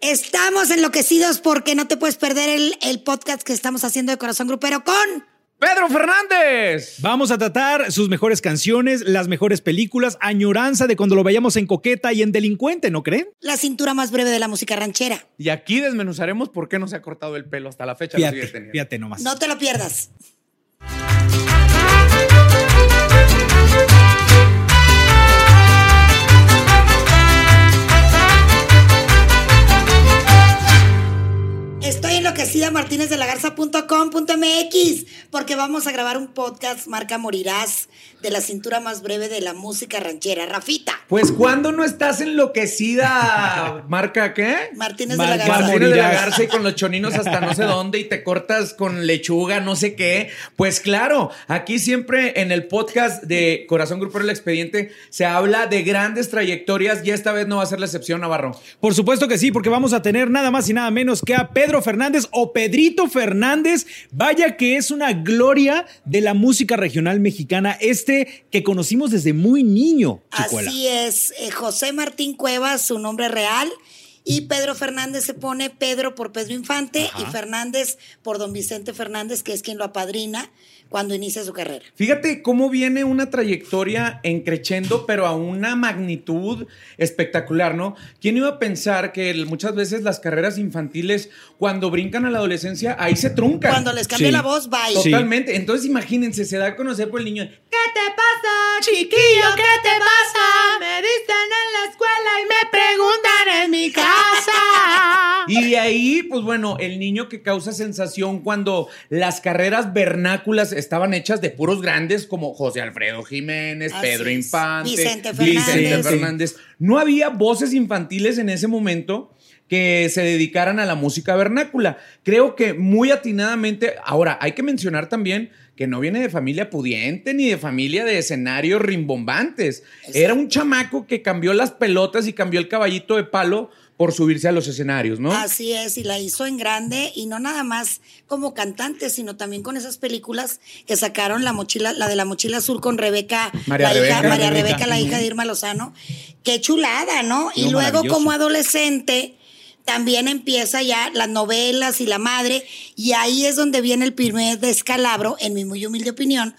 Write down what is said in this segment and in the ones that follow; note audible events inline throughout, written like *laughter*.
Estamos enloquecidos porque no te puedes perder el, el podcast que estamos haciendo de Corazón Grupero con... Pedro Fernández. Vamos a tratar sus mejores canciones, las mejores películas, añoranza de cuando lo veíamos en Coqueta y en Delincuente, ¿no creen? La cintura más breve de la música ranchera. Y aquí desmenuzaremos por qué no se ha cortado el pelo hasta la fecha. lo sigue Fíjate, teniendo. fíjate nomás. No te lo pierdas. Enloquecida martínez de la garza.com.mx porque vamos a grabar un podcast marca Morirás de la cintura más breve de la música ranchera. Rafita. Pues cuando no estás enloquecida, marca qué? Martínez de la Marca Garza. Martínez de la. Garza y con los choninos hasta no sé dónde y te cortas con lechuga, no sé qué. Pues claro, aquí siempre en el podcast de Corazón Grupero El Expediente se habla de grandes trayectorias y esta vez no va a ser la excepción, Navarro. Por supuesto que sí, porque vamos a tener nada más y nada menos que a Pedro Fernández o Pedrito Fernández. Vaya que es una gloria de la música regional mexicana, este que conocimos desde muy niño, Chicuela. Así es, eh, José Martín Cuevas, su nombre real. Y Pedro Fernández se pone Pedro por Pedro Infante y Fernández por don Vicente Fernández, que es quien lo apadrina cuando inicia su carrera. Fíjate cómo viene una trayectoria encrechendo, pero a una magnitud espectacular, ¿no? ¿Quién iba a pensar que el- muchas veces las carreras infantiles, cuando brincan a la adolescencia, ahí se truncan? Cuando les cambia Sí. la voz, bye. Sí. Totalmente. Entonces imagínense, se da a conocer por el niño. ¿Qué te pasa, chiquillo? ¿Qué te pasa? Me dicen en la escuela y me preguntan en mi casa. *laughs* Y de ahí, pues bueno, el niño que causa sensación cuando las carreras vernáculas estaban hechas de puros grandes como José Alfredo Jiménez, Así Pedro. Infante, Vicente Vicente Fernández. Fernández. No había voces infantiles en ese momento que se dedicaran a la música vernácula. Creo que muy atinadamente, ahora hay que mencionar también que no viene de familia pudiente ni de familia de escenarios rimbombantes. Era un chamaco que cambió las pelotas y cambió el caballito de palo por subirse a los escenarios, ¿no? Así es, y la hizo en grande, y no nada más como cantante, sino también con esas películas que sacaron la mochila, la de la mochila azul con Rebeca, María la Rebeca. hija, María Rebeca. Rebeca, la hija de Irma Lozano. Qué chulada, ¿no? y luego como adolescente también empieza ya las novelas y la madre, y ahí es donde viene el primer descalabro, en mi muy humilde opinión,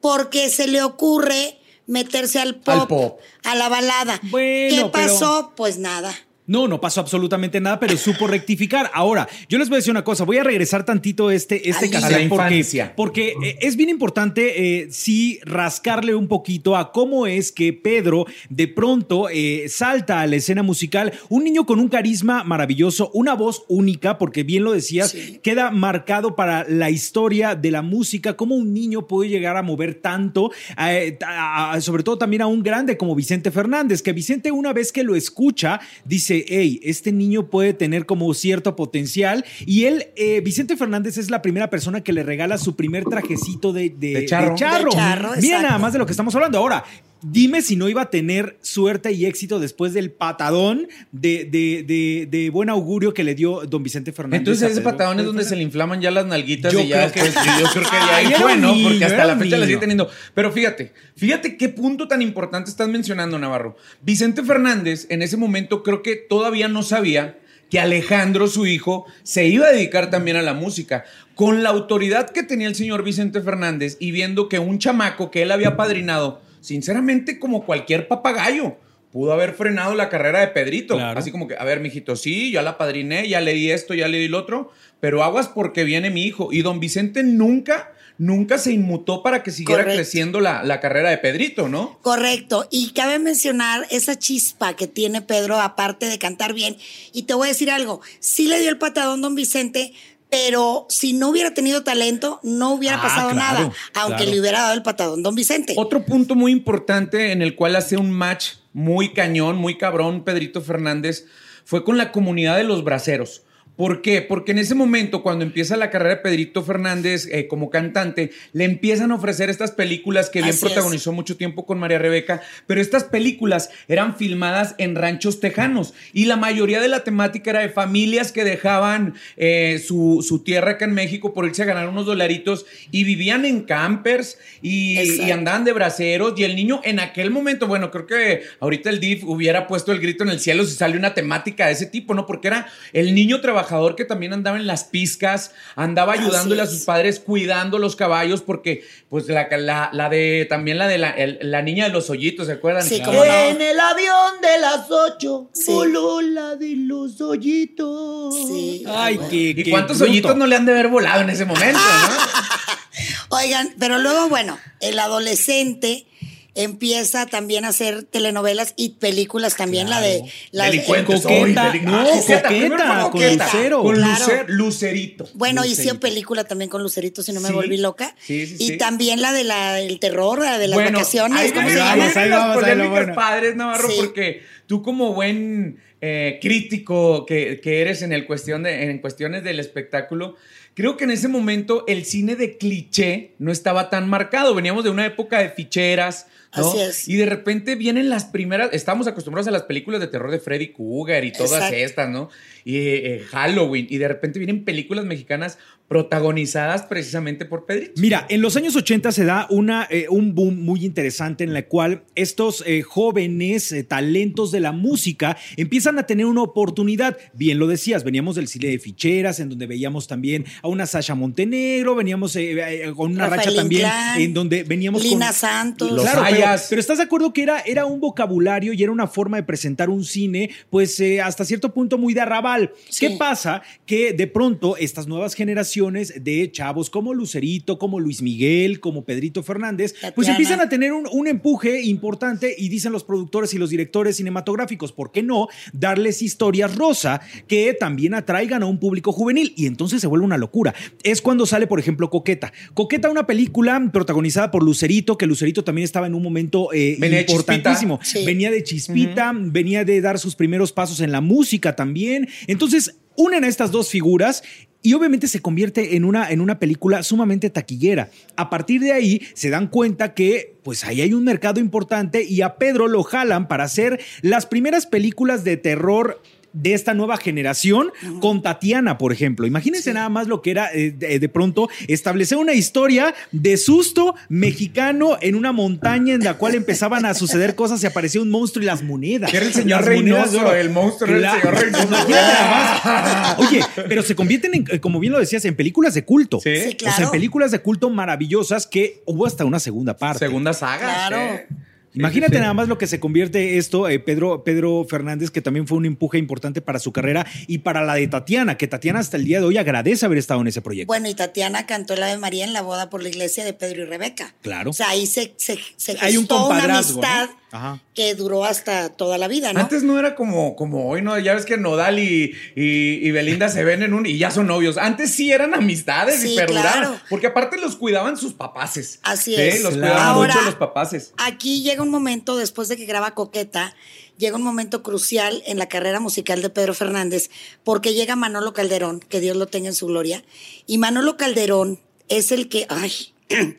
porque se le ocurre meterse al pop, Al pop. a la balada. Bueno, ¿Qué pero- pasó? Pues nada. No, no pasó absolutamente nada, pero supo rectificar. Ahora, yo les voy a decir una cosa, voy a regresar tantito este, este la porque, porque eh, es bien importante eh, sí rascarle un poquito a cómo es que Pedro de pronto eh, salta a la escena musical, un niño con un carisma maravilloso, una voz única, porque bien lo decías, Sí. queda marcado para la historia de la música, cómo un niño puede llegar a mover tanto, eh, a- a- sobre todo también a un grande como Vicente Fernández, que Vicente una vez que lo escucha, dice, hey, este niño puede tener como cierto potencial, y él, eh, Vicente Fernández es la primera persona que le regala su primer trajecito de, de, De charro. de charro. De charro, Mira nada más de lo que estamos hablando. Ahora, Dime si no iba a tener suerte y éxito después del patadón de, de, de, de buen augurio que le dio don Vicente Fernández. Entonces ese patadón es donde se le inflaman ya las nalguitas Yo y ya que- yo creo que de ahí fue, ¿no? niño, Porque hasta la fecha la sigue teniendo. Pero fíjate, fíjate qué punto tan importante estás mencionando, Navarro. Vicente Fernández en ese momento creo que todavía no sabía que Alejandro, su hijo, se iba a dedicar también a la música. Con la autoridad que tenía el señor Vicente Fernández y viendo que un chamaco que él había padrinado, sinceramente como cualquier papagayo, pudo haber frenado la carrera de Pedrito. Claro. Así como que, a ver, mijito, sí, ya la padriné, ya le di esto, ya le di lo otro, pero aguas porque viene mi hijo. Y don Vicente nunca, nunca se inmutó para que siguiera Correcto. creciendo la, la carrera de Pedrito, ¿no? Correcto. Y cabe mencionar esa chispa que tiene Pedro, aparte de cantar bien. Y te voy a decir algo, sí le dio el patadón don Vicente, pero si no hubiera tenido talento, no hubiera Ah, pasado claro, nada, aunque claro. le hubiera dado el patadón don Vicente. Otro punto muy importante en el cual hace un match muy cañón, muy cabrón, Pedrito Fernández, fue con la comunidad de los braceros. ¿Por qué? Porque en ese momento, cuando empieza la carrera de Pedrito Fernández eh, como cantante, le empiezan a ofrecer estas películas que bien Así es. protagonizó mucho tiempo con María Rebeca, pero estas películas eran filmadas en ranchos tejanos y la mayoría de la temática era de familias que dejaban eh, su, su tierra acá en México por irse a ganar unos dolaritos y vivían en campers y, y andaban de braceros y el niño en aquel momento, bueno, creo que ahorita el DIF hubiera puesto el grito en el cielo si sale una temática de ese tipo, ¿no? Porque era el niño trabajador que también andaba en las pizcas, andaba ayudándole a sus padres cuidando los caballos porque pues la, la, la de también la de la, el- la niña de los hoyitos, ¿se acuerdan? Sí, cómo no. En el avión de las ocho Sí. voló la de los hoyitos. Sí. Ay, bueno. qué, ¿Y qué cuántos bruto. hoyitos no le han de haber volado en ese momento, no? *laughs* Oigan, pero luego, bueno, el adolescente empieza también a hacer telenovelas y películas también, la de... La de- Delincuentes, Coqueta, hoy, deli- no, Ah, Coqueta, fue con Coqueta, Lucero. Con Claro. Lucer- Lucerito. Bueno, Lucerito. película también con Lucerito, si no me Sí. volví loca. Sí, sí, y sí. también la de la del terror, la de las Bueno, vacaciones. Ahí ¿cómo ahí vamos, ahí las vamos, polémicas bueno. padres, Navarro, Sí. porque tú como buen eh, crítico que, que eres en, el cuestión de, en cuestiones del espectáculo, creo que en ese momento el cine de cliché no estaba tan marcado. Veníamos de una época de ficheras, ¿no? Así es. Y de repente vienen las primeras, estamos acostumbrados a las películas de terror de Freddy Krueger y todas Exacto. estas, ¿no? Y eh, Halloween, y de repente vienen películas mexicanas protagonizadas precisamente por Pedrito. Mira, en los años 80 se da una, eh, un boom muy interesante en la cual estos eh, jóvenes eh, talentos de la música empiezan a tener una oportunidad. Bien lo decías, veníamos del cine de ficheras, en donde veíamos también a una Sasha Montenegro, veníamos eh, eh, con una Rafael racha también en donde veníamos Lina con... Santos. Los Claro, pero, estás de acuerdo que era, era un vocabulario y era una forma de presentar un cine, pues eh, hasta cierto punto muy de arrabal. Sí. ¿Qué pasa? Que de pronto estas nuevas generaciones de chavos como Lucerito, como Luis Miguel, como Pedrito Fernández, pues empiezan a tener un, un empuje importante y dicen los productores y los directores cinematográficos, ¿por qué no darles historias rosa que también atraigan a un público juvenil? Y entonces se vuelve una locura. Es cuando sale, por ejemplo, Coqueta. Coqueta, una película protagonizada por Lucerito, que Lucerito también estaba en un momento eh, Venía de importantísimo. Chispita. Sí. Venía de Chispita, venía de dar sus primeros pasos en la música también. Entonces, unen a estas dos figuras. Y obviamente se convierte en una, en una película sumamente taquillera. A partir de ahí se dan cuenta que pues ahí hay un mercado importante y a Pedro lo jalan para hacer las primeras películas de terror de esta nueva generación con Tatiana, por ejemplo. Imagínense nada más lo que era eh, de, de pronto establecer una historia de susto mexicano en una montaña en la cual empezaban a suceder cosas y aparecía un monstruo y las monedas. Era el señor Reynoso, el monstruo era el señor Reynoso. Más. Oye, pero se convierten en, como bien lo decías, en películas de culto. Sí. Sí, O sea, claro. en películas de culto maravillosas que hubo hasta una segunda parte. Segunda saga. Claro. ¿eh? Imagínate Sí, sí, sí. nada más lo que se convierte esto, eh, Pedro, Pedro Fernández, que también fue un empuje importante para su carrera y para la de Tatiana, que Tatiana hasta el día de hoy agradece haber estado en ese proyecto. Bueno, y Tatiana cantó la Ave María en la boda por la iglesia de Pedro y Rebeca. Claro. O sea, ahí se, se, se Hay un gestó una ¿no? Ajá. que duró hasta toda la vida, ¿no? Antes no era como, como hoy, ¿no? Ya ves que Nodal y, y- y Belinda se ven en un y ya son novios. Antes sí eran amistades y Sí, perduraban. claro. Porque aparte los cuidaban sus papaces. Así Sí, es. Los Claro. cuidaban Ahora- mucho los papaces. Aquí llega un momento, después de que graba Coqueta, llega un momento crucial en la carrera musical de Pedro Fernández, porque llega Manolo Calderón, que Dios lo tenga en su gloria, y Manolo Calderón es el que, ay, *clears throat*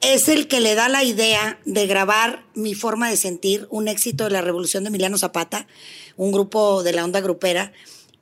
es el que le da la idea de grabar Mi forma de sentir, un éxito de la revolución de Emiliano Zapata, un grupo de la onda grupera,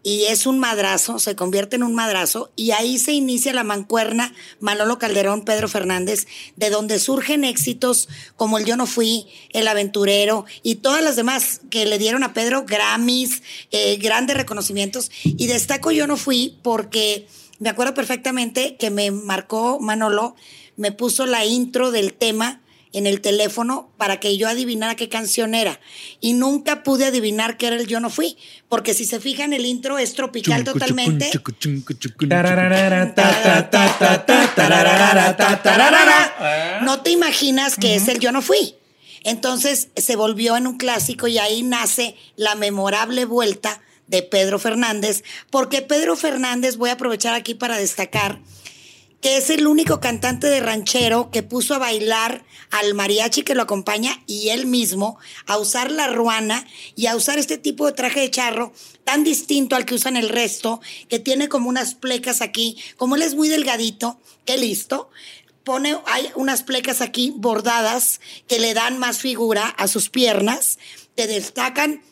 y es un madrazo, se convierte en un madrazo, y ahí se inicia la mancuerna Manolo Calderón, Pedro Fernández, de donde surgen éxitos como el Yo no fui, El Aventurero y todas las demás que le dieron a Pedro Grammys, eh, grandes reconocimientos. Y destaco Yo no fui porque me acuerdo perfectamente que me marcó Manolo, me puso la intro del tema en el teléfono para que yo adivinara qué canción era. Y nunca pude adivinar qué era el Yo no fui, porque si se fijan el intro es tropical totalmente. No te imaginas que es el Yo no fui. Entonces se volvió en un clásico y ahí nace la memorable vuelta de Pedro Fernández, porque Pedro Fernández, voy a aprovechar aquí para destacar que es el único cantante de ranchero que puso a bailar al mariachi que lo acompaña y él mismo a usar la ruana y a usar este tipo de traje de charro tan distinto al que usan el resto, que tiene como unas plecas aquí, como él es muy delgadito, qué listo, pone, hay unas plecas aquí bordadas que le dan más figura a sus piernas, te destacan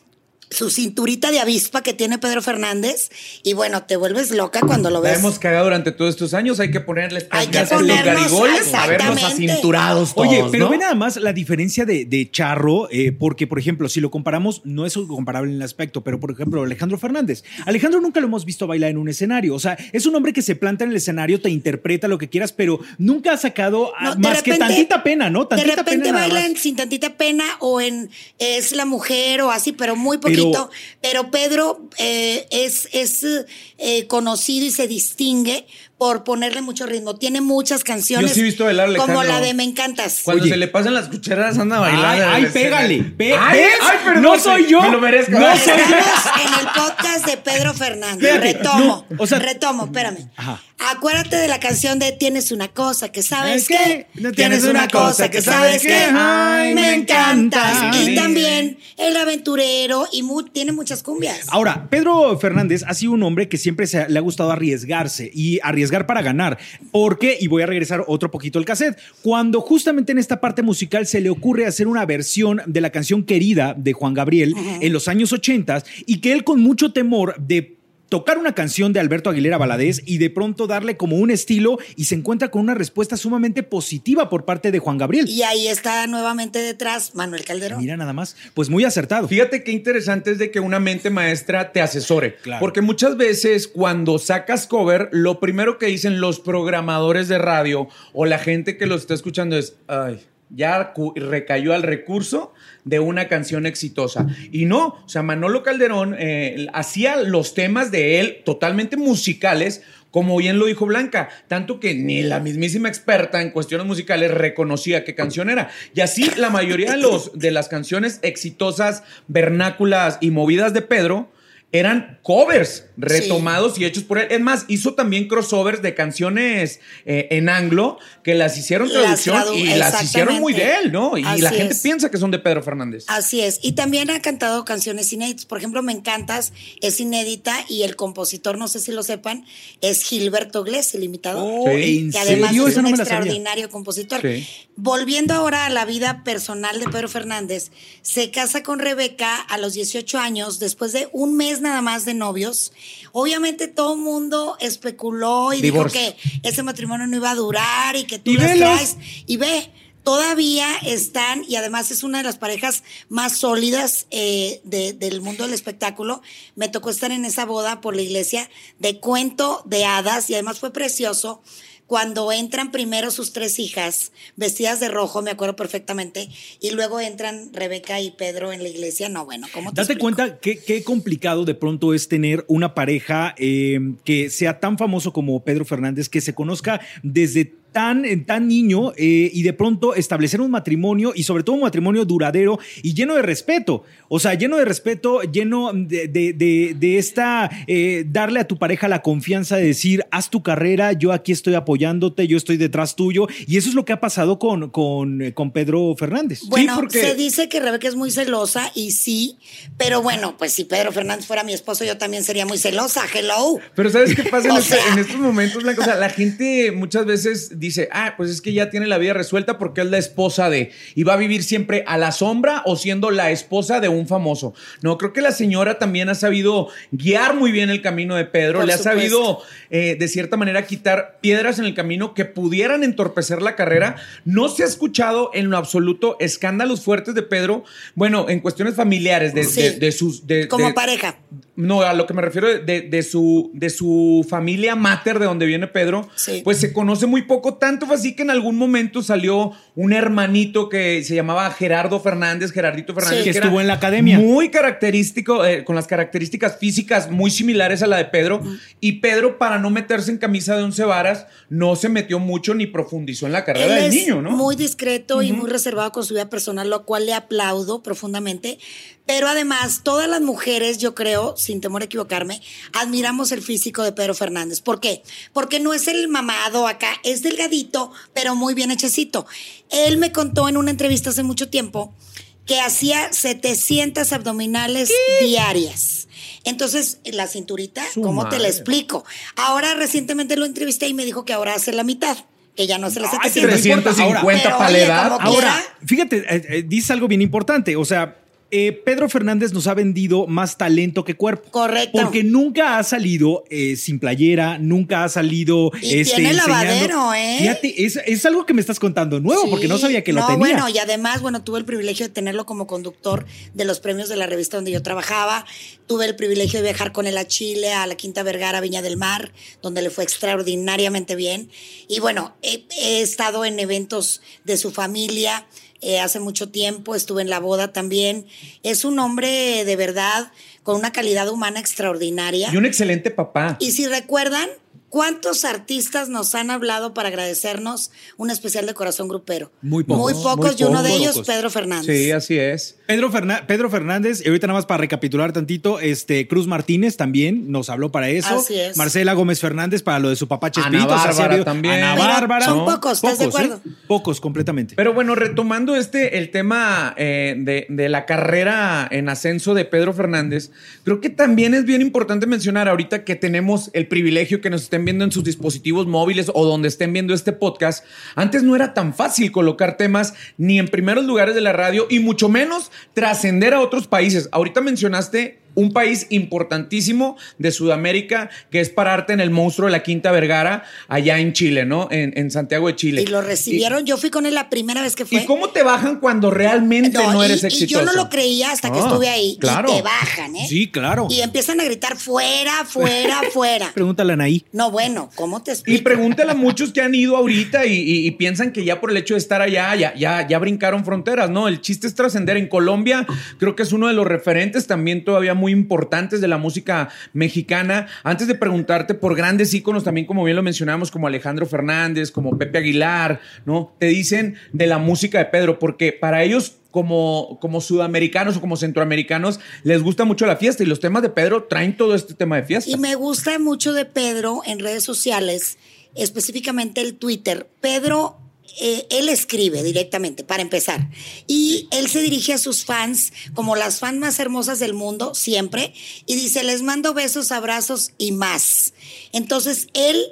su cinturita de avispa que tiene Pedro Fernández y bueno, te vuelves loca cuando lo La ves. hemos cagado durante todos estos años, hay que ponerles Hay que los ponernos, garigoles a vernos acinturados todos, Oye, pero ¿no? ve nada más la diferencia de, de Charro, eh, porque, por ejemplo, si lo comparamos, no es comparable en el aspecto, pero, por ejemplo, Alejandro Fernández. Alejandro nunca lo hemos visto bailar en un escenario. O sea, es un hombre que se planta en el escenario, te interpreta lo que quieras, pero nunca ha sacado ah, No, de más que repente- tantita pena, ¿no? De Tantita repente pena nada más. bailan sin tantita pena o en Es la mujer o así, pero muy poquito. Pero, Pedro eh, es, es eh, conocido y se distingue por ponerle mucho ritmo. Tiene muchas canciones. Yo sí he visto bailar Como la de Me Encantas. Cuando Oye. se le pasan las cucharas anda bailando. Ay, ay, pégale. Pe- Ay, ¿ves? ay, perdón, no soy yo. Me lo merezco. No soy yo. Estamos en el podcast de Pedro Fernández. Retomo. no, o sea- retomo, espérame. Ajá. Acuérdate de la canción de Tienes una cosa que sabes. No tienes una cosa que sabes. Ay, me encantas. Y también el aventurero y mu- tiene muchas cumbias. Ahora, Pedro Fernández ha sido un hombre que siempre se ha- le ha gustado arriesgarse y arriesgar para ganar. Porque, y voy a regresar otro poquito al cassette, cuando justamente en esta parte musical se le ocurre hacer una versión de la canción Querida de Juan Gabriel en los años 80 y que él con mucho temor de tocar una canción de Alberto Aguilera Valadez y de pronto darle como un estilo y se encuentra con una respuesta sumamente positiva por parte de Juan Gabriel. Y ahí está nuevamente detrás Manuel Calderón. Mira nada más, pues muy acertado. Fíjate qué interesante es de que una mente maestra te asesore. Claro. Porque muchas veces cuando sacas cover, lo primero que dicen los programadores de radio o la gente que lo está escuchando es, ay, ya recayó al recurso de una canción exitosa. Y no, o sea, Manolo Calderón eh, hacía los temas de él totalmente musicales. Como bien lo dijo Blanca, tanto que ni la mismísima experta en cuestiones musicales reconocía qué canción era. Y así la mayoría de, los, de las canciones exitosas, vernáculas y movidas de Pedro eran covers retomados y hechos por él. Es más, hizo también crossovers de canciones eh, en anglo que las hicieron Las traducción tradu- y las hicieron muy de él, ¿no? Y Así la gente es. piensa que son de Pedro Fernández. Así es. Y también ha cantado canciones inéditas. Por ejemplo, Me Encantas es inédita y el compositor, no sé si lo sepan, es Gilberto Glés, el imitador. Oh, Sí. ¿En que además serio? es un no extraordinario compositor. Sí. Volviendo ahora a la vida personal de Pedro Fernández, se casa con Rebeca a los 18 años, después de un mes nada más de novios. Obviamente todo el mundo especuló y dijo que ese matrimonio no iba a durar y que tú Y las velos. traes. Y ve, todavía están, y además es una de las parejas más sólidas eh, de- del mundo del espectáculo. Me tocó estar en esa boda por la iglesia de cuento de hadas y además fue precioso cuando entran primero sus tres hijas vestidas de rojo, me acuerdo perfectamente, y luego entran Rebeca y Pedro en la iglesia. No, bueno, ¿cómo te Date explico? cuenta qué, qué complicado de pronto es tener una pareja eh, que sea tan famoso como Pedro Fernández, que se conozca desde tan, en tan niño eh, y de pronto establecer un matrimonio y sobre todo un matrimonio duradero y lleno de respeto. O sea, lleno de respeto, lleno de, de- de- de esta, eh, darle a tu pareja la confianza de decir, haz tu carrera, yo aquí estoy apoyándote, yo estoy detrás tuyo. Y eso es lo que ha pasado con, con, eh, con Pedro Fernández. Bueno, porque- se dice que Rebeca es muy celosa y sí, pero bueno, pues si Pedro Fernández fuera mi esposo, yo también sería muy celosa. Hello. Pero ¿sabes qué pasa en, *laughs* este- sea. en estos momentos, Blanca? O sea, la gente muchas veces dice, ah, pues es que ya tiene la vida resuelta porque es la esposa de, y va a vivir siempre a la sombra o siendo la esposa de un famoso. No, creo que la señora también ha sabido guiar muy bien el camino de Pedro, Por le ha sabido eh, de cierta manera quitar piedras en el camino que pudieran entorpecer la carrera. No se ha escuchado en lo absoluto escándalos fuertes de Pedro, bueno, en cuestiones familiares, de, Sí. de- de sus... de- Como pareja. no, a lo que me refiero de, de su, de su familia mater, de donde viene Pedro, Sí. pues se conoce muy poco tanto fue así que en algún momento salió un hermanito que se llamaba Gerardo Fernández, Gerardito Fernández. Que estuvo en la academia. Muy característico, eh, con las características físicas muy similares a la de Pedro. Y Pedro, para no meterse en camisa de once varas, no se metió mucho ni profundizó en la carrera Él del es niño, ¿no? Muy discreto y muy reservado con su vida personal, lo cual le aplaudo profundamente. Pero además, todas las mujeres, yo creo, sin temor a equivocarme, admiramos el físico de Pedro Fernández. ¿Por qué? Porque no es el mamado acá, es delgadito, pero muy bien hechecito. Él me contó en una entrevista hace mucho tiempo que hacía 700 abdominales diarias. Entonces, la cinturita, Su ¿cómo te la explico? Ahora recientemente lo entrevisté y me dijo que ahora hace la mitad, que ya no hace las Ay, 700. 350 Pero, para la edad. Ahora, quiera, fíjate, eh, eh, dices algo bien importante. O sea, eh, Pedro Fernández nos ha vendido más talento que cuerpo. Correcto. Porque nunca ha salido eh, sin playera, nunca ha salido. Y este, tiene lavadero, ¿eh? Fíjate, es, es algo que me estás contando nuevo, porque no sabía que lo tenía. bueno, y además, bueno, tuve el privilegio de tenerlo como conductor de los premios de la revista donde yo trabajaba. Tuve el privilegio de viajar con él a Chile, a la Quinta Vergara, Viña del Mar, donde le fue extraordinariamente bien. Y bueno, he, he estado en eventos de su familia eh, hace mucho tiempo, estuve en la boda también. Es un hombre de verdad con una calidad humana extraordinaria. Y un excelente papá. Y si recuerdan, ¿cuántos artistas nos han hablado para agradecernos un especial de corazón grupero? Muy pocos, Muy pocos, muy y uno de pocos. ellos, Pedro Fernández. Sí, así es. Pedro, Ferna- Pedro Fernández, y ahorita nada más para recapitular tantito, este Cruz Martínez también nos habló para eso. Así es. Marcela Gómez Fernández para lo de su papá Chespirito. Ana o sea, Bárbara habido- también. Ana Bárbara. son ¿no? pocos, ¿estás de acuerdo? ¿eh? Pocos, completamente. Pero bueno, retomando este, el tema eh, de, de la carrera en ascenso de Pedro Fernández, creo que también es bien importante mencionar ahorita que tenemos el privilegio que nos estén viendo en sus dispositivos móviles o donde estén viendo este podcast. Antes no era tan fácil colocar temas ni en primeros lugares de la radio y mucho menos trascender a otros países. Ahorita mencionaste un país importantísimo de Sudamérica que es pararte en el monstruo de la Quinta Vergara allá en Chile, ¿no? En, en Santiago de Chile. Y lo recibieron, yo fui con él la primera vez que ¿Y, fue. ¿Y cómo te bajan cuando realmente no, y- eres y, exitoso? yo no lo creía hasta que Ah, estuve ahí. claro. Y te bajan, ¿eh? Sí, claro. Y empiezan a gritar fuera, fuera, *laughs* fuera. Pregúntale a Anaí. No, bueno, ¿cómo te Y explico? pregúntale a muchos que han ido ahorita y, y- y piensan que ya por el hecho de estar allá, ya, ya, ya brincaron fronteras, ¿no? El chiste es trascender. En Colombia creo que es uno de los referentes también todavía muy importantes de la música mexicana. Antes de preguntarte por grandes íconos también, como bien lo mencionamos, como Alejandro Fernández, como Pepe Aguilar, ¿no? Te dicen de la música de Pedro, porque para ellos como, como sudamericanos o como centroamericanos les gusta mucho la fiesta y los temas de Pedro traen todo este tema de fiesta. Y me gusta mucho de Pedro en redes sociales, específicamente el Twitter. Pedro, eh, él escribe directamente, para empezar. Y él se dirige a sus fans como las fans más hermosas del mundo, siempre. Y dice, les mando besos, abrazos y más. Entonces, él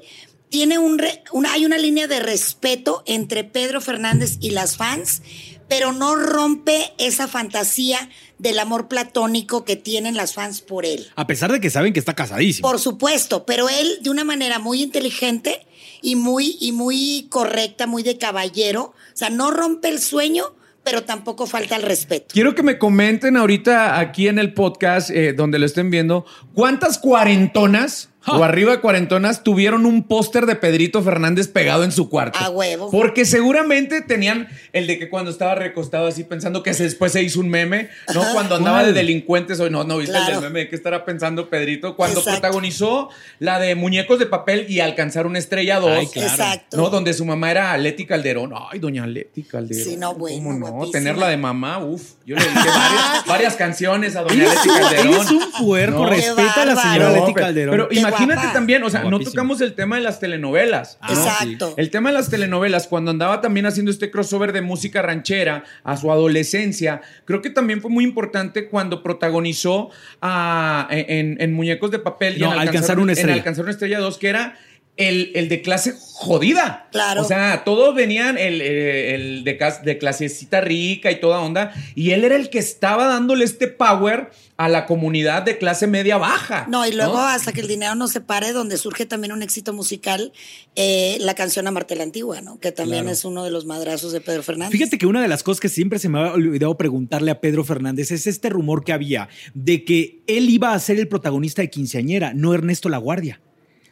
tiene un, re- una, hay una línea de respeto entre Pedro Fernández y las fans, pero no rompe esa fantasía del amor platónico que tienen las fans por él. A pesar de que saben que está casadísimo. Por supuesto, pero él de una manera muy inteligente y muy, y muy correcta, muy de caballero. O sea, no rompe el sueño, pero tampoco falta el respeto. Quiero que me comenten ahorita aquí en el podcast, eh, donde lo estén viendo, ¿cuántas cuarentonas o arriba de cuarentonas tuvieron un póster de Pedrito Fernández pegado en su cuarto? A huevo. Porque seguramente tenían el de que cuando estaba recostado así pensando que se- después se hizo un meme, ¿no? Cuando andaba de delincuentes, hoy no, no viste el Claro. del meme, ¿de qué estará pensando Pedrito? Cuando Exacto. protagonizó la de Muñecos de Papel y alcanzar una estrella 2. Ay, claro. Exacto. ¿no? Donde su mamá era Leti Calderón. Ay, doña Leti Calderón. Sí, no, bueno, ¿Cómo no? guapísima. Tenerla de mamá, uf. Yo le dediqué varias, varias canciones a doña Leti Calderón. ella es un puerco, No. respeta a la señora bárbaro. Leti pero- Calderón. Pero Qué imagínate guapa. también, o sea, no tocamos el tema de las telenovelas. ¿no? Exacto. El tema de las telenovelas, cuando andaba también haciendo este crossover de música ranchera a su adolescencia, creo que también fue muy importante cuando protagonizó a- en, en Muñecos de Papel y No, en Alcanzar una en estrella. Alcanzar una estrella 2, que era el, el de clase jodida. Claro. O sea, todos venían el, el de, de clasecita rica y toda onda, y él era el que estaba dándole este power a la comunidad de clase media baja. No, y luego hasta que el dinero no se pare, donde surge también un éxito musical, eh, la canción Amarte la Antigua, ¿no? Que también Claro. es uno de los madrazos de Pedro Fernández. Fíjate que una de las cosas que siempre se me ha olvidado preguntarle a Pedro Fernández es este rumor que había de que él iba a ser el protagonista de Quinceañera, no Ernesto La Guardia.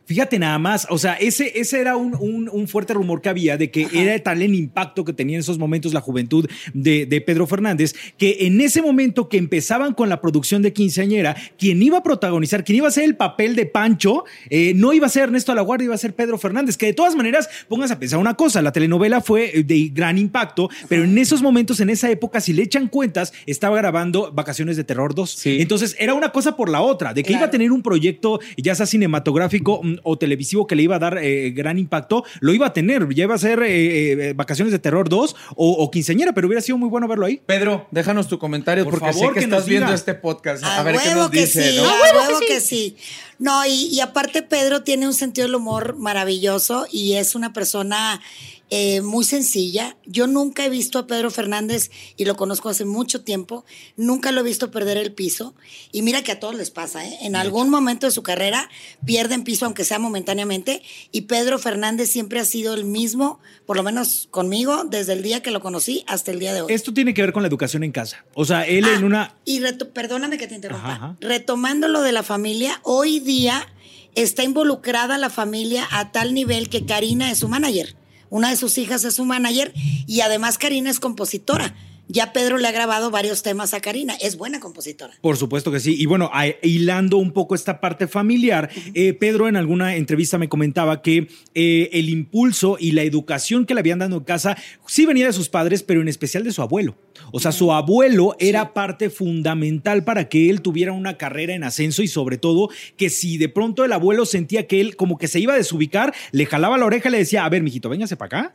Fíjate nada más, o sea, ese, ese era un, un- un fuerte rumor que había de que era tal el impacto que tenía en esos momentos la juventud de, de Pedro Fernández, que en ese momento que empezaban con la producción de Quinceañera, quien iba a protagonizar, quien iba a ser el papel de Pancho, eh, no iba a ser Ernesto Alaguardia, iba a ser Pedro Fernández, que de todas maneras, pongas a pensar una cosa, la telenovela fue de gran impacto, pero en esos momentos, en esa época, si le echan cuentas, estaba grabando Vacaciones de Terror 2. Sí. Entonces era una cosa por la otra, de que Claro. iba a tener un proyecto, ya sea cinematográfico o televisivo, que le iba a dar eh, gran impacto, lo iba a tener. Ya iba a ser eh, eh, Vacaciones de Terror 2 o, o Quinceañera, pero hubiera sido muy bueno verlo ahí. Pedro, déjanos tu comentario Por porque favor, sé que, estás viendo diga. este podcast. A, A, ver qué huevo nos que dice, sí, ¿no? a huevo que sí. No, y, y aparte Pedro tiene un sentido del humor maravilloso y es una persona eh, muy sencilla. Yo nunca he visto a Pedro Fernández y lo conozco hace mucho tiempo. Nunca lo he visto perder el piso. Y mira que a todos les pasa, ¿eh? En algún momento de su carrera pierden piso, aunque sea momentáneamente. Y Pedro Fernández siempre ha sido el mismo, por lo menos conmigo, desde el día que lo conocí hasta el día de hoy. Esto tiene que ver con la educación en casa. O sea, él Ah, en una... Y perdóname que te interrumpa. Ajá, ajá. Retomando lo de la familia, hoy día está involucrada la familia a tal nivel que Karina es su manager. Una de sus hijas es su manager y además Karina es compositora. Ya Pedro le ha grabado varios temas a Karina. Es buena compositora. Por supuesto que sí. Y bueno, a- hilando un poco esta parte familiar, eh, Pedro en alguna entrevista me comentaba que eh, el impulso y la educación que le habían dado en casa sí venía de sus padres, pero en especial de su abuelo. O sea, su abuelo era parte fundamental para que él tuviera una carrera en ascenso y sobre todo que si de pronto el abuelo sentía que él como que se iba a desubicar, le jalaba la oreja y le decía, a ver, mijito, véngase para acá,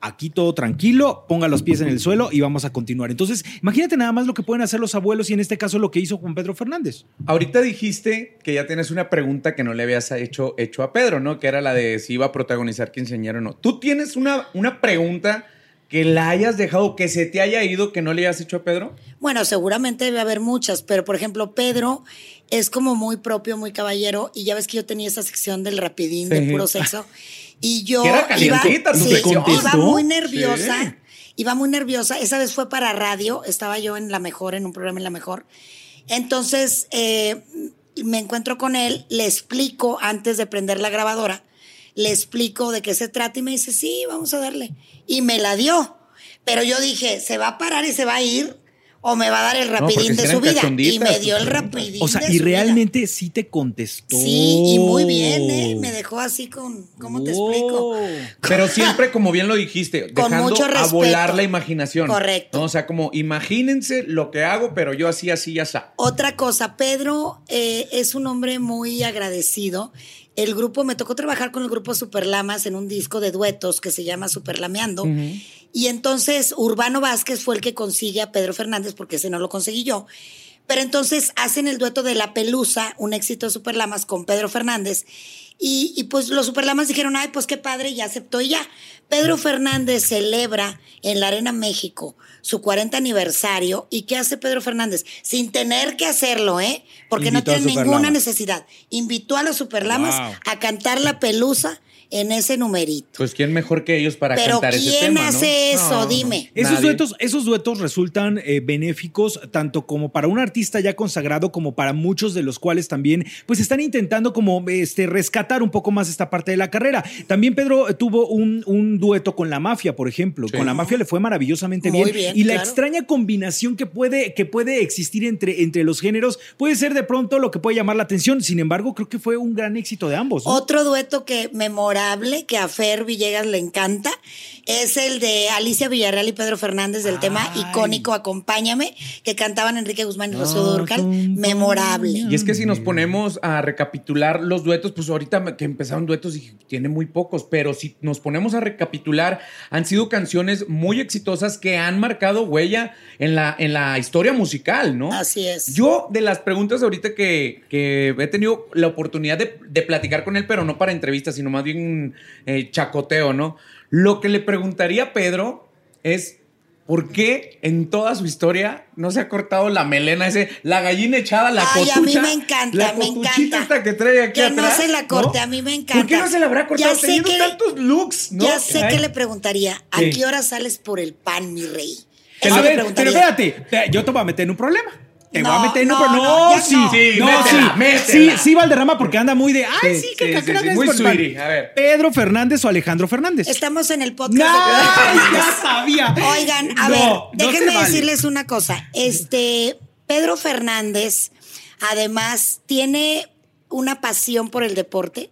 aquí todo tranquilo, ponga los pies en el suelo y vamos a continuar. Entonces, imagínate nada más lo que pueden hacer los abuelos y en este caso lo que hizo Juan Pedro Fernández. Ahorita dijiste que ya tienes una pregunta que no le habías hecho, hecho a Pedro, ¿no? Que era la de si iba a protagonizar quinceañera o no. ¿Tú tienes una, una pregunta que la hayas dejado, que se te haya ido, que no le hayas hecho a Pedro? Bueno, seguramente debe haber muchas, pero por ejemplo, Pedro es como muy propio, muy caballero, y ya ves que yo tenía esa sección del rapidín de puro sexo. Y yo Que era iba, sí, iba muy nerviosa. Sí. Iba muy nerviosa. Esa vez fue para radio. Estaba yo en La Mejor, en un programa en La Mejor. Entonces, eh, me encuentro con él, le explico antes de prender la grabadora, le explico de qué se trata y me dice, sí, vamos a darle. Y me la dio. Pero yo dije, ¿se va a parar y se va a ir? ¿O me va a dar el rapidín de su vida? Y me dio el rapidín. O sea, de y su vida. realmente sí te contestó. Sí, y muy bien, ¿eh? Me dejó así con, ¿cómo te explico? Pero *laughs* siempre, como bien lo dijiste, Con dejando mucho a volar la imaginación. Correcto. ¿no? O sea, como imagínense lo que hago, pero yo así, así, ya está. Otra cosa, Pedro eh, es un hombre muy agradecido. El grupo, me tocó trabajar con el grupo Superlamas en un disco de duetos que se llama Superlameando. Y entonces Urbano Vázquez fue el que consigue a Pedro Fernández, porque ese no lo conseguí yo. Pero entonces hacen el dueto de La Pelusa, un éxito de Superlamas con Pedro Fernández. Y, y pues los Superlamas dijeron, ay, pues qué padre, ya aceptó y ya. Pedro Fernández celebra en la Arena México su 40 aniversario. ¿Y qué hace Pedro Fernández? Sin tener que hacerlo, ¿eh? Porque Invitó no tiene ninguna necesidad. Invitó a los Superlamas Wow. a cantar La Pelusa en ese numerito. Pues quién mejor que ellos para Pero cantar ese ¿quién tema, ¿no? hace eso? No, no, Dime. Esos nadie. duetos, esos duetos resultan eh, benéficos tanto como para un artista ya consagrado como para muchos de los cuales también pues están intentando como este rescatar un poco más esta parte de la carrera. También Pedro tuvo un, un dueto con la mafia, por ejemplo. Sí. Con la mafia le fue maravillosamente Muy bien. bien, y la extraña combinación que puede, que puede existir entre, entre los géneros puede ser de pronto lo que puede llamar la atención. Sin embargo, creo que fue un gran éxito de ambos. ¿no? Otro dueto que que a Fer Villegas le encanta, es el de Alicia Villarreal y Pedro Fernández del tema icónico Acompáñame, que cantaban Enrique Guzmán y Rocío Durcal. Memorable. Y es que si nos ponemos a recapitular los duetos, pues ahorita que empezaron duetos y tiene muy pocos, pero si nos ponemos a recapitular, han sido canciones muy exitosas que han marcado huella en la, en la historia musical, ¿no? Así es. Yo, de las preguntas ahorita que, que he tenido la oportunidad de, de platicar con él, pero no para entrevistas, sino más bien eh, chacoteo, ¿no? Lo que le preguntaría a Pedro es. ¿Por qué en toda su historia no se ha cortado la melena ese, la gallina echada, la Ay, cotucha? a mí me encanta, la me encanta. esta que trae aquí Que no atrás, se la corte, a mí me ¿Por qué encanta. no se la habrá cortado Ya sé teniendo que- tantos looks, no? Ya sé Ay. que le preguntaría, ¿a Sí. qué hora sales por el pan, mi rey? A Eso ver, pero espérate, te- yo te voy a meter en un problema. Te No, voy a meter. No, pero no, no, sí. no. Sí, no, métela, sí. métela. Sí, sí, Valderrama, porque anda muy de. Ay, Sí, sí, sí, que sí, sí, es muy sweetie. A ver. Pedro Fernández o Alejandro Fernández. Estamos en el podcast. ¡No! de- Ya sabía. Oigan, a No, ver, no déjenme se vale. decirles una cosa. Este, Pedro Fernández, además, tiene una pasión por el deporte,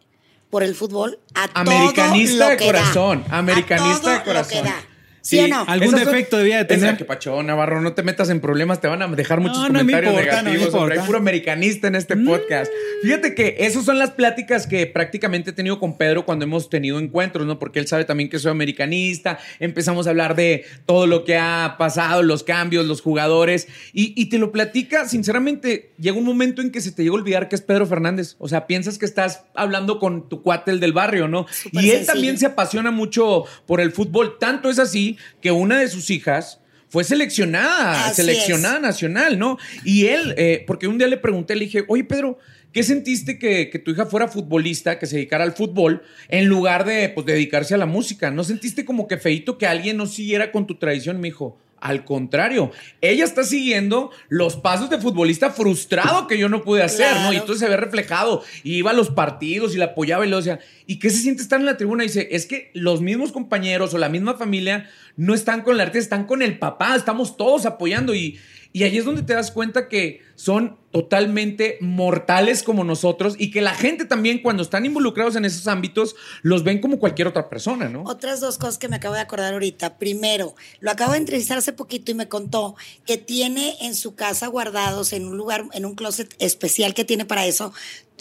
por el fútbol, a Americanista todo lo de que corazón, da, americanista a todo de corazón. Lo que da. ¿Sí, o no? Algún Esas son- defecto debía de tener. Esa que pachón, Navarro, no te metas en problemas, te van a dejar muchos No, no me comentarios importa, no negativos. importa. hay puro americanista en este podcast. Fíjate que esas son las pláticas que prácticamente he tenido con Pedro cuando hemos tenido encuentros, ¿no? Porque él sabe también que soy americanista. Empezamos a hablar de todo lo que ha pasado, los cambios, los jugadores. Y, y te lo platica, sinceramente, llega un momento en que se te llega a olvidar que es Pedro Fernández. O sea, piensas que estás hablando con tu cuate, el del barrio, ¿no? Y él sencillo. también se apasiona mucho por el fútbol. Tanto es así que una de sus hijas fue seleccionada, Así seleccionada nacional, ¿no? Y él, eh, porque un día le pregunté, le dije, oye Pedro, ¿qué sentiste que, que tu hija fuera futbolista, que se dedicara al fútbol, en lugar de pues, dedicarse a la música? ¿No sentiste como que feito que alguien no siguiera con tu tradición? Me dijo, al contrario, ella está siguiendo los pasos de futbolista frustrado que yo no pude hacer, ¿no? Y entonces se ve reflejado. Y iba a los partidos y la apoyaba y le decía, ¿y qué se siente estar en la tribuna? Y dice, es que los mismos compañeros o la misma familia no están con el artista, están con el papá, estamos todos apoyando. Y, y ahí es donde te das cuenta que son totalmente mortales como nosotros y que la gente también cuando están involucrados en esos ámbitos los ven como cualquier otra persona, ¿no? Otras dos cosas que me acabo de acordar ahorita. Primero, lo acabo de entrevistar hace poquito y me contó que tiene en su casa guardados en un lugar, en un closet especial que tiene para eso,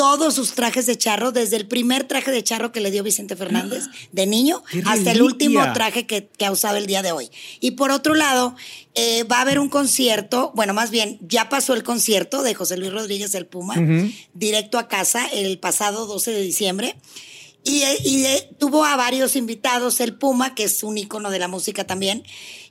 todos sus trajes de charro, desde el primer traje de charro que le dio Vicente Fernández de niño ¡Qué hasta el último traje que, que ha usado el día de hoy. Y por otro lado, eh, va a haber un concierto, bueno, más bien, ya pasó el concierto de José Luis Rodríguez del Puma, directo a casa el pasado 12 de diciembre. Y, eh, y, eh, tuvo a varios invitados, el Puma, que es un ícono de la música también.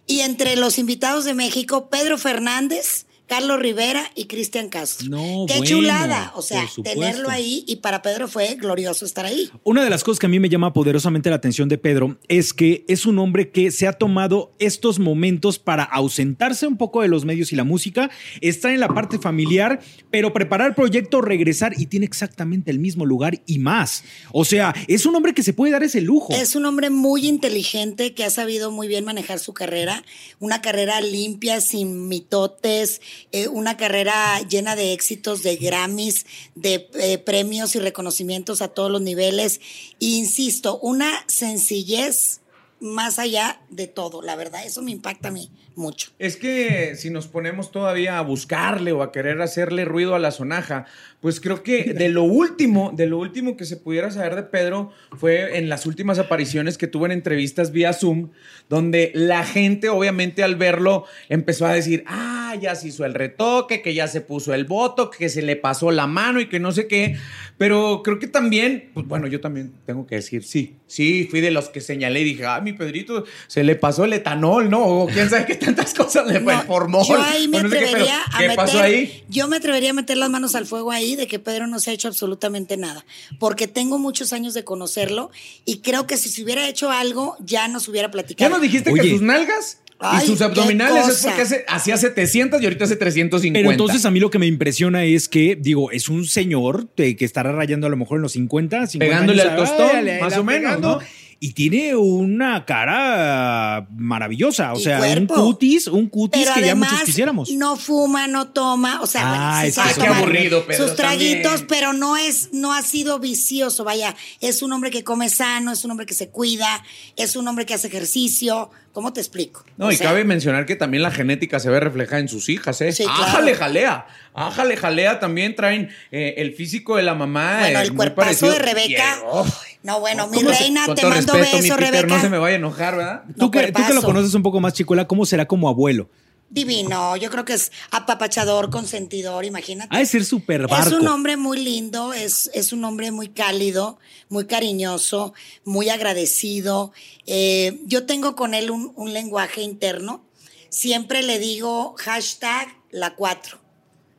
Y entre los invitados de México, Pedro Fernández, Carlos Rivera y Cristian Castro. No, Qué bueno, chulada. O sea, tenerlo ahí y para Pedro fue glorioso estar ahí. Una de las cosas que a mí me llama poderosamente la atención de Pedro es que es un hombre que se ha tomado estos momentos para ausentarse un poco de los medios y la música, estar en la parte familiar, pero preparar el proyecto, regresar y tiene exactamente el mismo lugar y más. O sea, es un hombre que se puede dar ese lujo. Es un hombre muy inteligente que ha sabido muy bien manejar su carrera, una carrera limpia, sin mitotes, eh, una carrera llena de éxitos, de Grammys, de eh, premios y reconocimientos a todos los niveles. Insisto, una sencillez más allá de todo, la verdad, eso me impacta a mí mucho. Es que si nos ponemos todavía a buscarle o a querer hacerle ruido a la sonaja, pues creo que de lo último, de lo último que se pudiera saber de Pedro fue en las últimas apariciones que tuvo en entrevistas vía Zoom, donde la gente obviamente al verlo empezó a decir, ah, ya se hizo el retoque, que ya se puso el voto, que se le pasó la mano y que no sé qué, pero creo que también, pues bueno, yo también tengo que decir, sí, sí, fui de los que señalé y dije, ah, mi Pedrito, se le pasó el etanol, ¿no? O quién sabe qué tantas cosas le fue, No, el formol. Yo ahí me *laughs* o no sé qué, pero atrevería a ¿Qué meter, pasó ahí? Yo me atrevería a meter las manos al fuego ahí de que Pedro no se ha hecho absolutamente nada, porque tengo muchos años de conocerlo y creo que si se hubiera hecho algo ya nos hubiera ¿Ya platicado. nos dijiste Oye. que sus nalgas Ay, y sus abdominales es porque hace- hacía 700 y ahorita hace 350? Pero entonces a mí lo que me impresiona es que, digo, es un señor que estará rayando a lo mejor en los 50, 50 Pegándole años, al tostón, ay, más o menos, pegando, ¿no? Y tiene una cara maravillosa, o Y sea, cuerpo. un cutis, un cutis Pero que ya muchos quisiéramos. no fuma, no toma, o sea, Ah, bueno, sí es que- aburrido, Pedro, sus traguitos, también. pero no es, no ha sido vicioso, vaya, es un hombre que come sano, es un hombre que se cuida, es un hombre que hace ejercicio, ¿cómo te explico? No, O y sea, cabe mencionar que también la genética se ve reflejada en sus hijas, ¿eh? Sí, claro. Ájale, jalea. Ájale, jalea. También traen eh, el físico de la mamá. Bueno, eh, el muy cuerpazo parecido. de Rebeca. Y, oh, No, bueno, mi ¿cómo se- reina, te mando respeto, mi beso, Peter, Rebeca. No se me vaya a enojar, ¿verdad? Tú, no, que, tú que lo conoces un poco más, Chicuela, ¿cómo será como abuelo? Divino, yo creo que es apapachador, consentidor, imagínate. Ha de ser súper Es un hombre muy lindo, es, es un hombre muy cálido, muy cariñoso, muy agradecido. Eh, yo tengo con él un, un lenguaje interno. Siempre le digo hashtag la 4.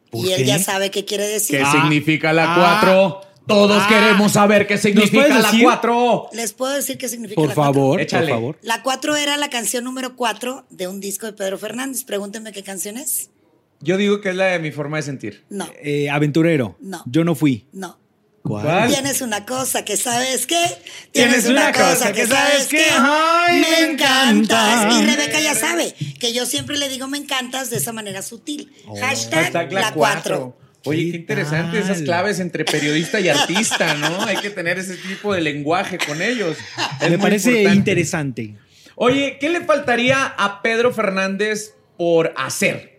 ¿Por Y él qué? ya sabe qué quiere decir. ¿Qué Ah, significa la ah, 4? Todos ah. queremos saber qué significa la decir? 4. Les puedo decir qué significa Por la favor, Échale. por favor. La 4 era la canción número 4 de un disco de Pedro Fernández. Pregúntenme qué canción es. Yo digo que es la de mi forma de sentir. No, Eh, aventurero. No. Yo no fui. no. ¿Cuál? Tienes una cosa que sabes que. Tienes una cosa que sabes que, ay, me encanta. Y Rebeca ya sabe que yo siempre le digo me encantas de esa manera sutil. Hashtag, Oh. Hashtag la 4. Oye, ¿Qué qué interesante tal? esas claves entre periodista y artista, ¿no? Hay que tener ese tipo de lenguaje con ellos. Es Me parece importante. interesante. Oye, ¿qué le faltaría a Pedro Fernández por hacer?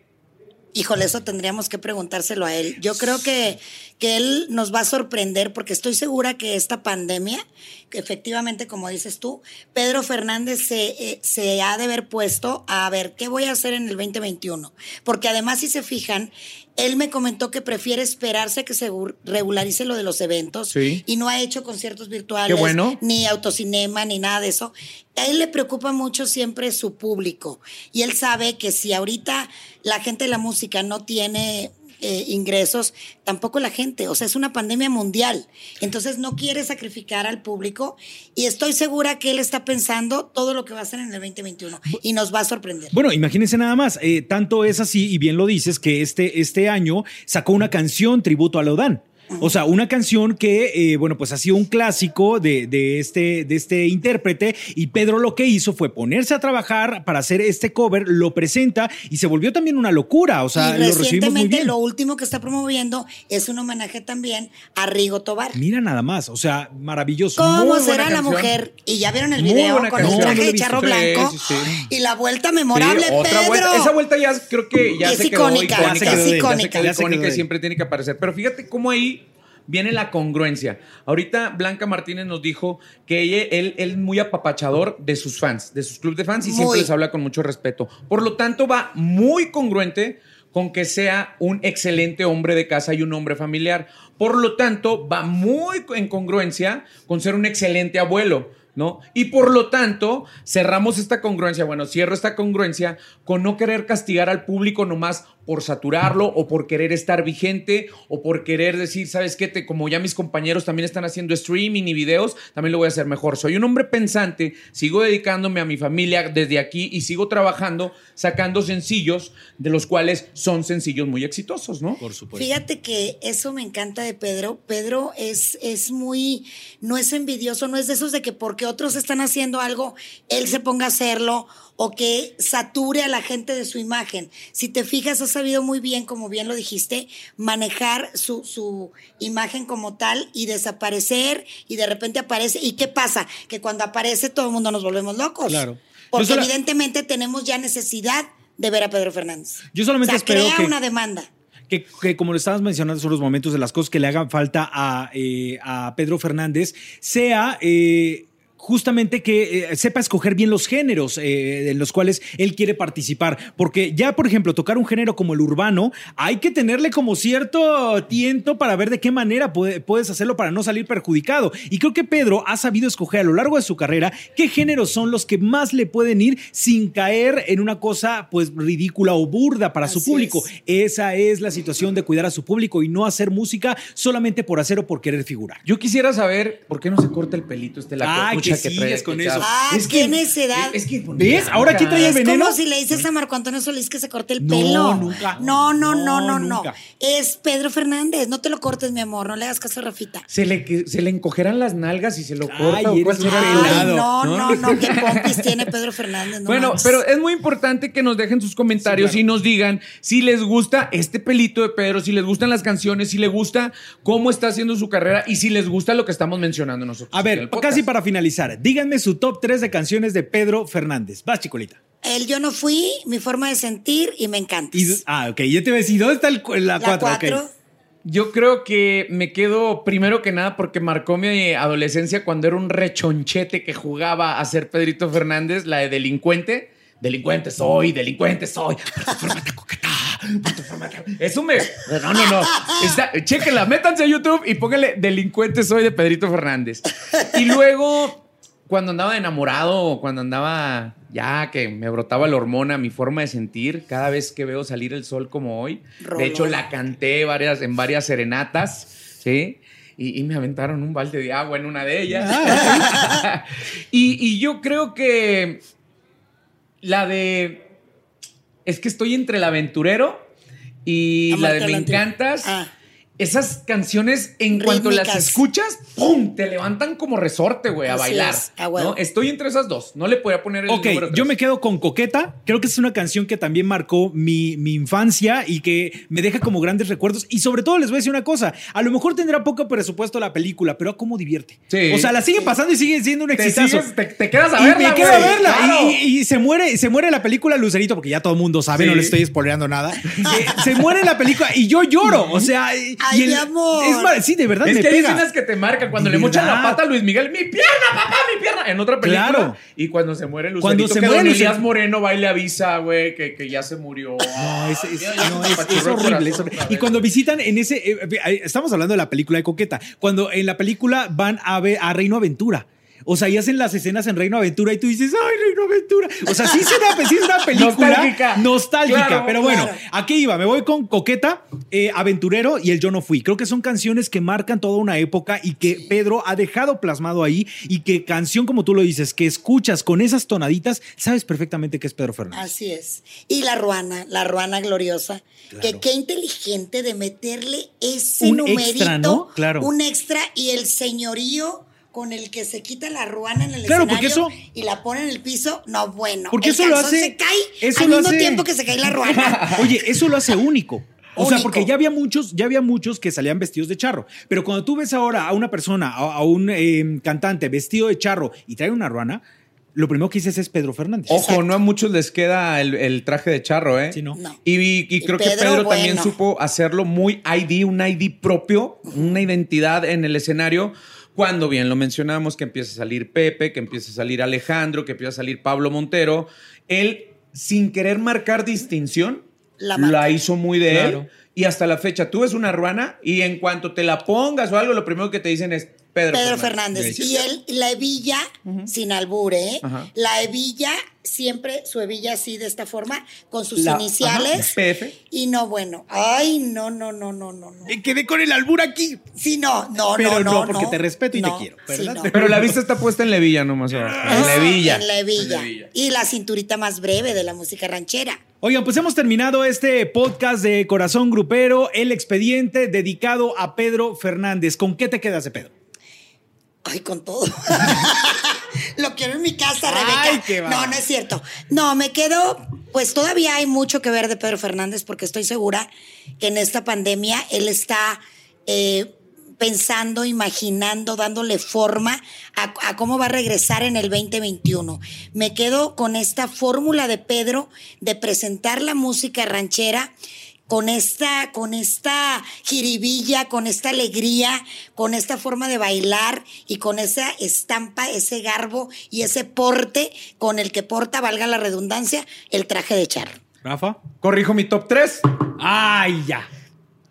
Híjole, eso tendríamos que preguntárselo a él. Yo creo que, que él nos va a sorprender porque estoy segura que esta pandemia, que efectivamente, como dices tú, Pedro Fernández se, eh, se ha de haber puesto a ver qué voy a hacer en el 2021. Porque además, si se fijan, él me comentó que prefiere esperarse a que se regularice lo de los eventos Sí. y no ha hecho conciertos virtuales, bueno. ni autocinema, ni nada de eso. A él le preocupa mucho siempre su público. Y él sabe que si ahorita la gente de la música no tiene eh, ingresos, tampoco la gente. O sea, es una pandemia mundial. Entonces no quiere sacrificar al público. Y estoy segura que él está pensando todo lo que va a hacer en el 2021. Y nos va a sorprender. Bueno, imagínense nada más. eh, tanto es así, y bien lo dices, que este, este año sacó una canción tributo a Lodán. O sea, una canción que, eh, bueno, pues ha sido un clásico de, de este, de este intérprete y Pedro lo que hizo fue ponerse a trabajar para hacer este cover, lo presenta y se volvió también una locura. O sea, y lo recibimos muy recientemente bien. lo último que está promoviendo es un homenaje también a Rigo Tobar. Mira nada más, o sea, maravilloso. ¿Cómo Muy será la mujer? Y ya vieron el Muy video con el traje No, no de charro. Sí, blanco sí, sí. y la vuelta memorable, Sí, otra Pedro. vuelta. Esa vuelta ya creo que ya Es se quedó icónica, icónica. ya se quedó ya se icónica. quedó Ya se quedó icónica y siempre tiene que aparecer. Pero fíjate cómo ahí viene la congruencia. Ahorita Blanca Martínez nos dijo que ella, él, él es muy apapachador de sus fans, de sus clubes de fans y siempre les habla con mucho respeto. Por lo tanto, va muy congruente con que sea un excelente hombre de casa y un hombre familiar. Por lo tanto, va muy en congruencia con ser un excelente abuelo. ¿No? Y por lo tanto, cerramos esta congruencia, bueno, cierro esta congruencia con no querer castigar al público nomás por saturarlo o por querer estar vigente o por querer decir, ¿sabes qué? Te, como ya mis compañeros también están haciendo streaming y videos, también lo voy a hacer mejor. Soy un hombre pensante, sigo dedicándome a mi familia desde aquí y sigo trabajando, sacando sencillos, de los cuales son sencillos muy exitosos, ¿no? Por supuesto. Fíjate que eso me encanta de Pedro. Pedro es, es muy, no es envidioso, no es de esos de que porque otros están haciendo algo, él se ponga a hacerlo o que sature a la gente de su imagen. Si te fijas, ha sabido muy bien, como bien lo dijiste, manejar su, su imagen como tal y desaparecer y de repente aparece. ¿Y qué pasa? Que cuando aparece todo el mundo nos volvemos locos. Claro. Porque evidentemente tenemos ya necesidad de ver a Pedro Fernández. Yo solamente o sea, espero crea que- una demanda. que, que como lo estabas mencionando hace unos momentos, de las cosas que le hagan falta a, eh, a Pedro Fernández, sea eh, justamente que eh, sepa escoger bien los géneros eh, en los cuales él quiere participar. Porque ya, por ejemplo, tocar un género como el urbano, hay que tenerle como cierto tiento para ver de qué manera puede- puedes hacerlo para no salir perjudicado. Y creo que Pedro ha sabido escoger a lo largo de su carrera qué géneros son los que más le pueden ir sin caer en una cosa pues ridícula o burda para su público. es. Esa es la situación de cuidar a su público y no hacer música solamente por hacer o por querer figurar. Yo quisiera saber por qué no se corta el pelito este la Ay, que que trae con eso. Ah, qué necedad. Es que ¿Ves? Ahora aquí trae el Es veneno. como si le dices a Marco Antonio Solís que se corte el No, pelo. nunca. No, no, no, No, no, no. nunca. Es Pedro Fernández. No te lo cortes, mi amor. No le hagas caso a Rafita. Se le, se le encogerán las nalgas y se lo corta. Ay, no, no, no. Qué pompis tiene Pedro Fernández. no bueno, manches. pero es muy importante que nos dejen sus comentarios Sí, claro. y nos digan si les gusta este pelito de Pedro, si les gustan las canciones, si les gusta cómo está haciendo su carrera y si les gusta lo que estamos mencionando nosotros. A ver, casi para finalizar, díganme su top 3 de canciones de Pedro Fernández. Vas, chicolita. El yo no fui, mi forma de sentir y me encanta. Ah, ok, yo te voy a decir, ¿dónde está el la La 4? cuatro. Yo creo que me quedo primero que nada porque marcó mi adolescencia cuando era un rechonchete que jugaba a ser Pedrito Fernández, la de delincuente. Delincuente soy, delincuente soy. Por tu forma tan coqueta, por tu forma tan- Eso me. No, no, no. Está, chéquenla, métanse a YouTube y pónganle delincuente soy de Pedrito Fernández. Y luego, cuando andaba enamorado, cuando andaba ya que me brotaba la hormona, mi forma de sentir, cada vez que veo salir el sol como hoy. De hecho, la canté varias, en varias serenatas, ¿sí? Y, y me aventaron un balde de agua en una de ellas. *laughs* y, y yo creo que la de... Es que estoy entre el aventurero y la de Me. Encantas. Ah. Esas canciones, en cuanto las escuchas, ¡pum! Te levantan como resorte, güey, a Así bailar. es, a huevo. ¿no? Estoy entre esas dos. No le podía poner el Ok, número yo me quedo con Coqueta. Creo que es una canción que también marcó mi, mi infancia y que me deja como grandes recuerdos. Y sobre todo les voy a decir una cosa. A lo mejor tendrá poco presupuesto la película, pero cómo divierte. Sí. O sea, la sigue pasando y sigue siendo un Te, exitazo. sigues- te, te quedas a y verla, me quedo a verla. Claro. Y, y- y se muere, se muere la película Lucerito, porque ya todo el mundo sabe, Sí. no le estoy spoileando nada. *laughs* Eh, se muere la película y yo lloro. O sea, y- Ay, y mi amor. Es sí, de verdad Es me que hay escenas que te marcan cuando le mochan la pata a Luis Miguel. ¡Mi pierna, papá, mi pierna! En otra película. Claro. Y cuando se muere Lucerito, Cuando se que muere. Elías Moreno va y le avisa, güey, que, que ya se murió. No, es, no, el horrible, Y cuando visitan en ese, eh, eh, estamos hablando de la película de Coqueta, cuando en la película van a ver a Reino Aventura. O sea, y hacen las escenas en Reino Aventura y tú dices, ¡ay, Reino Aventura! O sea, sí es una, sí es una película Nostálgica. nostálgica, Claro, pero bueno, claro. aquí iba, me voy con Coqueta, eh, Aventurero y El Yo No Fui. Creo que son canciones que marcan toda una época y que Pedro ha dejado plasmado ahí y que canción, como tú lo dices, que escuchas con esas tonaditas, sabes perfectamente que es Pedro Fernández. Así es. Y la ruana, la ruana gloriosa, que qué inteligente de meterle ese Un numerito, extra, ¿no? Claro. un extra y el señorío con el que se quita la ruana en el Claro, porque escenario eso- y la pone en el piso, no bueno. Porque el eso lo hace- se cae eso al lo mismo hace- tiempo que se cae la ruana. *laughs* Oye, eso lo hace único. O sea, porque ya había muchos, ya había muchos que salían vestidos de charro. Pero cuando tú ves ahora a una persona, a, a un eh, cantante vestido de charro y trae una ruana, lo primero que dices es Pedro Fernández. Ojo, no a muchos les queda el, el traje de charro, ¿eh? Sí, ¿no? No. Y, y Y creo que Pedro, también supo hacerlo muy ID, un ID propio, una identidad en el escenario. Cuando bien lo mencionamos, que empieza a salir Pepe, que empieza a salir Alejandro, que empieza a salir Pablo Montero, él, sin querer marcar distinción, La hizo muy de Claro. él. Y hasta la fecha, tú ves una ruana y en cuanto te la pongas o algo, lo primero que te dicen es Pedro, Pedro Fernández. Fernández. Y él, la hebilla, sin albur, ¿eh? Ajá. La hebilla, siempre su hebilla así de esta forma, con sus La- iniciales. ajá. Y no, bueno. Ay, no, no, no, no, no. no. Me quedé con el albur aquí. Sí, no, no, Pero no, no, no. porque te respeto y te quiero. Pero la vista está puesta en la hebilla nomás. En Ah. En la hebilla. En la hebilla. Y la cinturita más breve de la música ranchera. Oigan, pues hemos terminado este podcast de Corazón Grupero, el expediente dedicado a Pedro Fernández. ¿Con qué te quedas de Pedro? Ay, con todo. *laughs* Lo quiero en mi casa, Ay, Rebeca. qué no, no es cierto. No, me quedo, pues todavía hay mucho que ver de Pedro Fernández porque estoy segura que en esta pandemia él está eh, pensando, imaginando, dándole forma a, a cómo va a regresar en el 2021. Me quedo con esta fórmula de Pedro de presentar la música ranchera con esta, con esta jiribilla, con esta alegría, con esta forma de bailar y con esa estampa, ese garbo y ese porte con el que porta, valga la redundancia, el traje de charro. Rafa. Corrijo mi top 3. Ay, ya.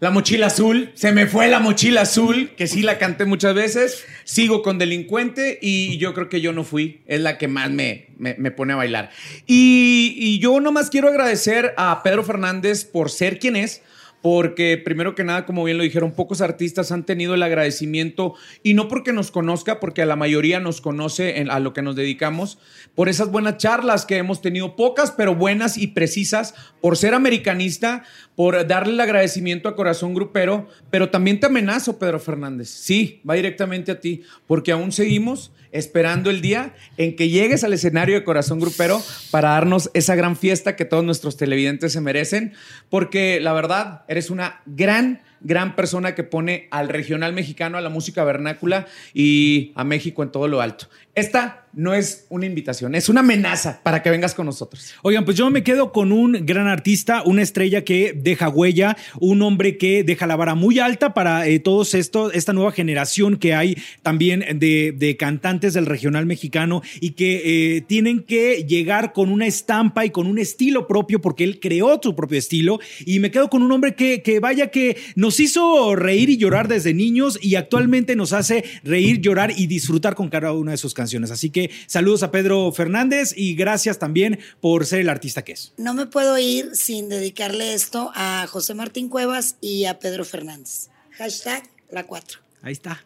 La mochila azul, se me fue la mochila azul, que sí la canté muchas veces. Sigo con delincuente y yo creo que yo no fui. Es la que más me, me, pone a bailar. Y, y yo nomás quiero agradecer a Pedro Fernández por ser quien es. Porque primero que nada, como bien lo dijeron, pocos artistas han tenido el agradecimiento y no porque nos conozca, porque a la mayoría nos conoce a lo que nos dedicamos, por esas buenas charlas que hemos tenido, pocas pero buenas y precisas, por ser americanista, por darle el agradecimiento a Corazón Grupero, pero también te amenazo, Pedro Fernández. Sí, va directamente a ti, porque aún seguimos esperando el día en que llegues al escenario de Corazón Grupero para darnos esa gran fiesta que todos nuestros televidentes se merecen, porque la verdad, eres una gran, gran persona que pone al regional mexicano, a la música vernácula y a México en todo lo alto. Esta no es una invitación, es una amenaza para que vengas con nosotros. Oigan, pues yo me quedo con un gran artista, una estrella que deja huella, un hombre que deja la vara muy alta para eh, todos estos, esta nueva generación que hay también de, de cantantes del regional mexicano y que eh, tienen que llegar con una estampa y con un estilo propio porque él creó su propio estilo y me quedo con un hombre que, que vaya que nos hizo reír y llorar desde niños y actualmente nos hace reír, llorar y disfrutar con cada una de sus canciones. Así que saludos a Pedro Fernández y gracias también por ser el artista que es. No me puedo ir sin dedicarle esto a José Martín Cuevas y a Pedro Fernández. Hashtag la 4. Ahí está.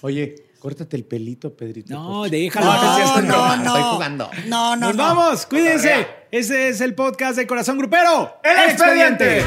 Oye, Córtate el pelito, Pedrito. No, déjalo. No, no, no, no. Estoy jugando. No, no, Nos no. vamos, cuídense. Ese es el podcast de Corazón Grupero. ¡El expediente!